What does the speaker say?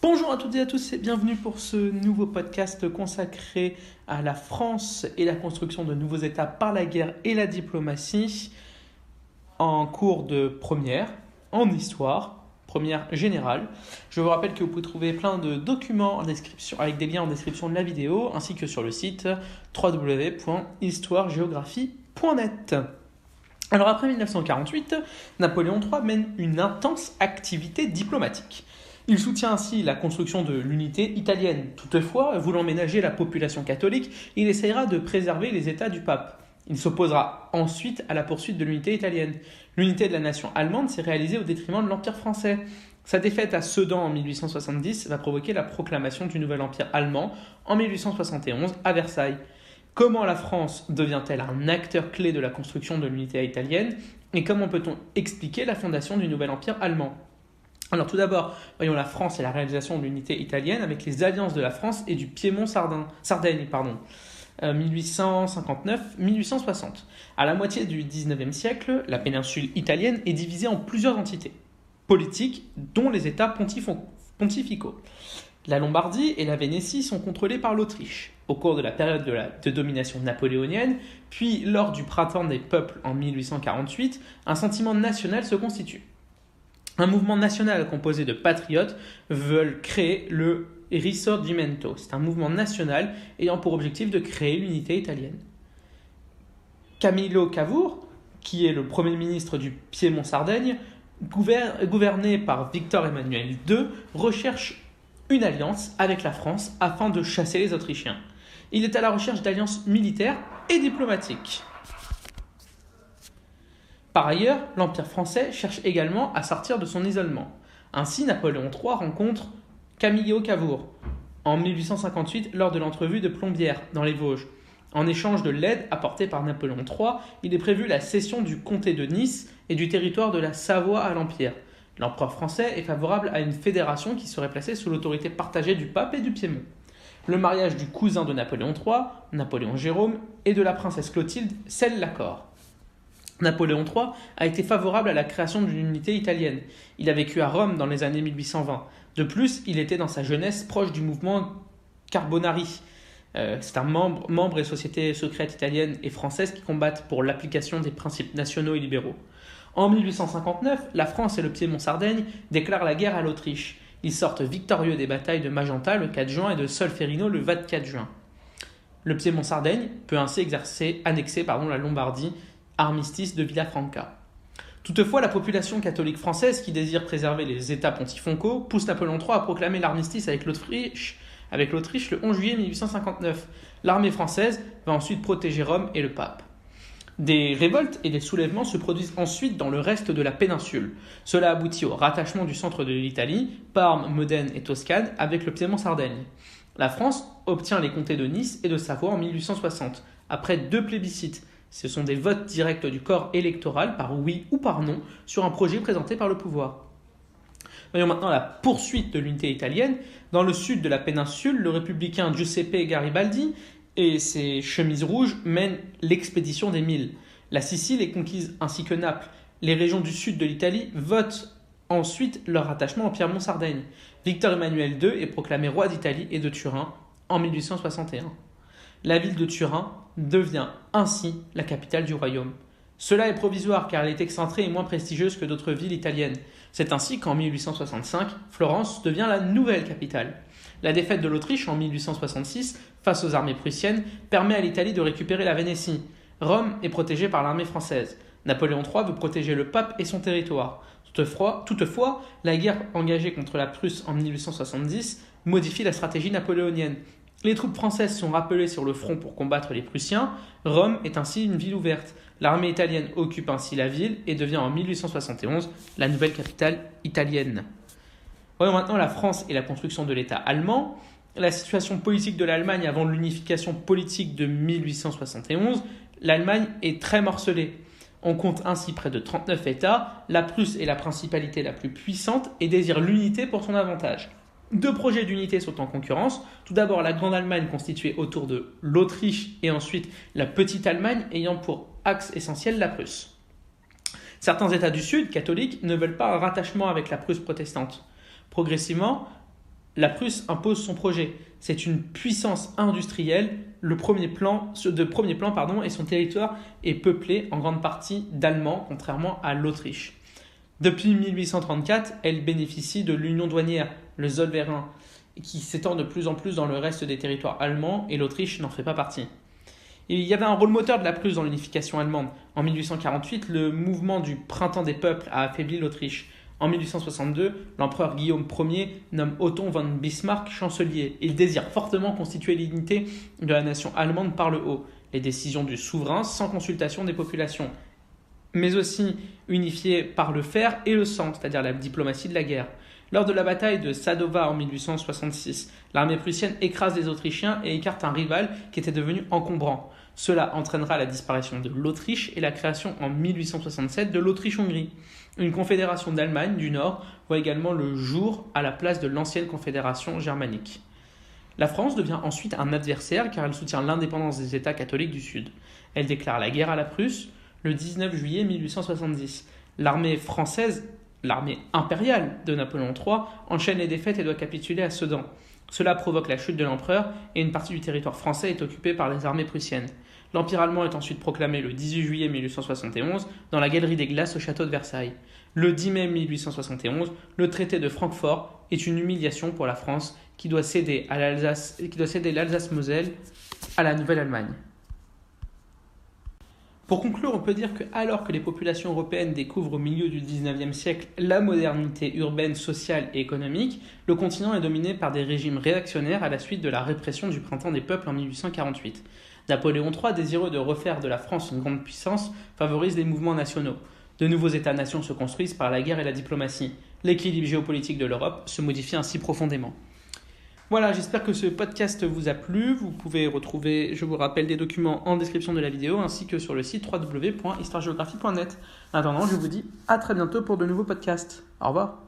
Bonjour à toutes et à tous et bienvenue pour ce nouveau podcast consacré à la France et la construction de nouveaux États par la guerre et la diplomatie en cours de première, en histoire, première générale. Je vous rappelle que vous pouvez trouver plein de documents avec des liens en description de la vidéo ainsi que sur le site www.histoiregéographie.net. Alors après 1948, Napoléon III mène une intense activité diplomatique. Il soutient ainsi la construction de l'unité italienne. Toutefois, voulant ménager la population catholique, il essayera de préserver les États du pape. Il s'opposera ensuite à la poursuite de l'unité italienne. L'unité de la nation allemande s'est réalisée au détriment de l'Empire français. Sa défaite à Sedan en 1870 va provoquer la proclamation du nouvel empire allemand en 1871 à Versailles. Comment la France devient-elle un acteur clé de la construction de l'unité italienne? Et comment peut-on expliquer la fondation du nouvel empire allemand? Alors tout d'abord, voyons la France et la réalisation de l'unité italienne avec les alliances de la France et du Piémont-Sardaigne. Pardon. 1859-1860. Euh, à la moitié du 19e siècle, la péninsule italienne est divisée en plusieurs entités politiques, dont les États pontificaux. La Lombardie et la Vénétie sont contrôlées par l'Autriche. Au cours de la période de, de, domination napoléonienne, puis lors du printemps des peuples en 1848, un sentiment national se constitue. Un mouvement national composé de patriotes veulent créer le Risorgimento. C'est un mouvement national ayant pour objectif de créer l'unité italienne. Camillo Cavour, qui est le premier ministre du Piémont-Sardaigne, gouverné par Victor Emmanuel II, recherche une alliance avec la France afin de chasser les Autrichiens. Il est à la recherche d'alliances militaires et diplomatiques. Par ailleurs, l'Empire français cherche également à sortir de son isolement. Ainsi, Napoléon III rencontre Camillo Cavour en 1858 lors de l'entrevue de Plombières dans les Vosges. En échange de l'aide apportée par Napoléon III, il est prévu la cession du comté de Nice et du territoire de la Savoie à l'Empire. L'empereur français est favorable à une fédération qui serait placée sous l'autorité partagée du pape et du Piémont. Le mariage du cousin de Napoléon III, Napoléon Jérôme, et de la princesse Clotilde scelle l'accord. Napoléon III a été favorable à la création d'une unité italienne. Il a vécu à Rome dans les années 1820. De plus, il était dans sa jeunesse proche du mouvement Carbonari. Euh, c'est un membre, membre des sociétés secrètes italiennes et françaises qui combattent pour l'application des principes nationaux et libéraux. En 1859, la France et le Piémont-Sardaigne déclarent la guerre à l'Autriche. Ils sortent victorieux des batailles de Magenta le 4 juin et de Solferino le 24 juin. Le Piémont-Sardaigne peut ainsi exercer, annexer la Lombardie armistice de Villafranca. Toutefois, la population catholique française qui désire préserver les États pontificaux pousse Napoléon III à proclamer l'armistice avec l'Autriche avec l'Autriche le 11 juillet 1859. L'armée française va ensuite protéger Rome et le pape. Des révoltes et des soulèvements se produisent ensuite dans le reste de la péninsule. Cela aboutit au rattachement du centre de l'Italie, Parme, Modène et Toscane, avec le Piémont-Sardaigne. La France obtient les comtés de Nice et de Savoie en 1860, après deux plébiscites, ce sont des votes directs du corps électoral par oui ou par non sur un projet présenté par le pouvoir. Voyons maintenant la poursuite de l'unité italienne. Dans le sud de la péninsule, le républicain Giuseppe Garibaldi et ses chemises rouges mènent l'expédition des Mille. La Sicile est conquise ainsi que Naples. Les régions du sud de l'Italie votent ensuite leur attachement au Piémont-Sardaigne. Victor Emmanuel II est proclamé roi d'Italie et de Turin en 1861. La ville de Turin devient ainsi la capitale du royaume. Cela est provisoire car elle est excentrée et moins prestigieuse que d'autres villes italiennes. C'est ainsi qu'en 1865, Florence devient la nouvelle capitale. La défaite de l'Autriche en 1866 face aux armées prussiennes permet à l'Italie de récupérer la Vénétie. Rome est protégée par l'armée française. Napoléon III veut protéger le pape et son territoire. Toutefois, toutefois, la guerre engagée contre la Prusse en 1870 modifie la stratégie napoléonienne. Les troupes françaises sont rappelées sur le front pour combattre les Prussiens. Rome est ainsi une ville ouverte. L'armée italienne occupe ainsi la ville et devient en 1871 la nouvelle capitale italienne. Voyons maintenant la France et la construction de l'État allemand. La situation politique de l'Allemagne avant l'unification politique de 1871, l'Allemagne est très morcelée. On compte ainsi près de 39 États, la Prusse est la principalité la plus puissante et désire l'unité pour son avantage. Deux projets d'unité sont en concurrence. Tout d'abord, la Grande Allemagne constituée autour de l'Autriche et ensuite la Petite Allemagne ayant pour axe essentiel la Prusse. Certains États du Sud, catholiques, ne veulent pas un rattachement avec la Prusse protestante. Progressivement, la Prusse impose son projet. C'est une puissance industrielle, le premier plan, de premier plan et son territoire est peuplé en grande partie d'Allemands, contrairement à l'Autriche. Depuis 1834, elle bénéficie de l'union douanière, le Zollverein, qui s'étend de plus en plus dans le reste des territoires allemands et l'Autriche n'en fait pas partie. Il y avait un rôle moteur de la Prusse dans l'unification allemande. En 1848, le mouvement du Printemps des peuples a affaibli l'Autriche. En 1862, l'empereur Guillaume Ier nomme Otto von Bismarck chancelier. Il désire fortement constituer l'unité de la nation allemande par le haut, les décisions du souverain sans consultation des populations, mais aussi unifiées par le fer et le sang, c'est-à-dire la diplomatie de la guerre. Lors de la bataille de Sadova en 1866, l'armée prussienne écrase les Autrichiens et écarte un rival qui était devenu encombrant. Cela entraînera la disparition de l'Autriche et la création en 1867 de l'Autriche-Hongrie. Une confédération d'Allemagne du Nord voit également le jour à la place de l'ancienne confédération germanique. La France devient ensuite un adversaire car elle soutient l'indépendance des États catholiques du Sud. Elle déclare la guerre à la Prusse le 19 juillet 1870. L'armée française, l'armée impériale de Napoléon III, enchaîne les défaites et doit capituler à Sedan. Cela provoque la chute de l'empereur et une partie du territoire français est occupée par les armées prussiennes. L'Empire allemand est ensuite proclamé le 18 juillet 1871 dans la Galerie des Glaces au château de Versailles. Le 10 mai 1871, le traité de Francfort est une humiliation pour la France qui doit céder l'Alsace-Moselle à la Nouvelle-Allemagne. Pour conclure, on peut dire que alors que les populations européennes découvrent au milieu du XIXe siècle la modernité urbaine, sociale et économique, le continent est dominé par des régimes réactionnaires à la suite de la répression du printemps des peuples en 1848. Napoléon III, désireux de refaire de la France une grande puissance, favorise les mouvements nationaux. De nouveaux États-nations se construisent par la guerre et la diplomatie. L'équilibre géopolitique de l'Europe se modifie ainsi profondément. Voilà, j'espère que ce podcast vous a plu. Vous pouvez retrouver, je vous rappelle, des documents en description de la vidéo ainsi que sur le site www.histoiregéographie.net. En attendant, je vous dis à très bientôt pour de nouveaux podcasts. Au revoir.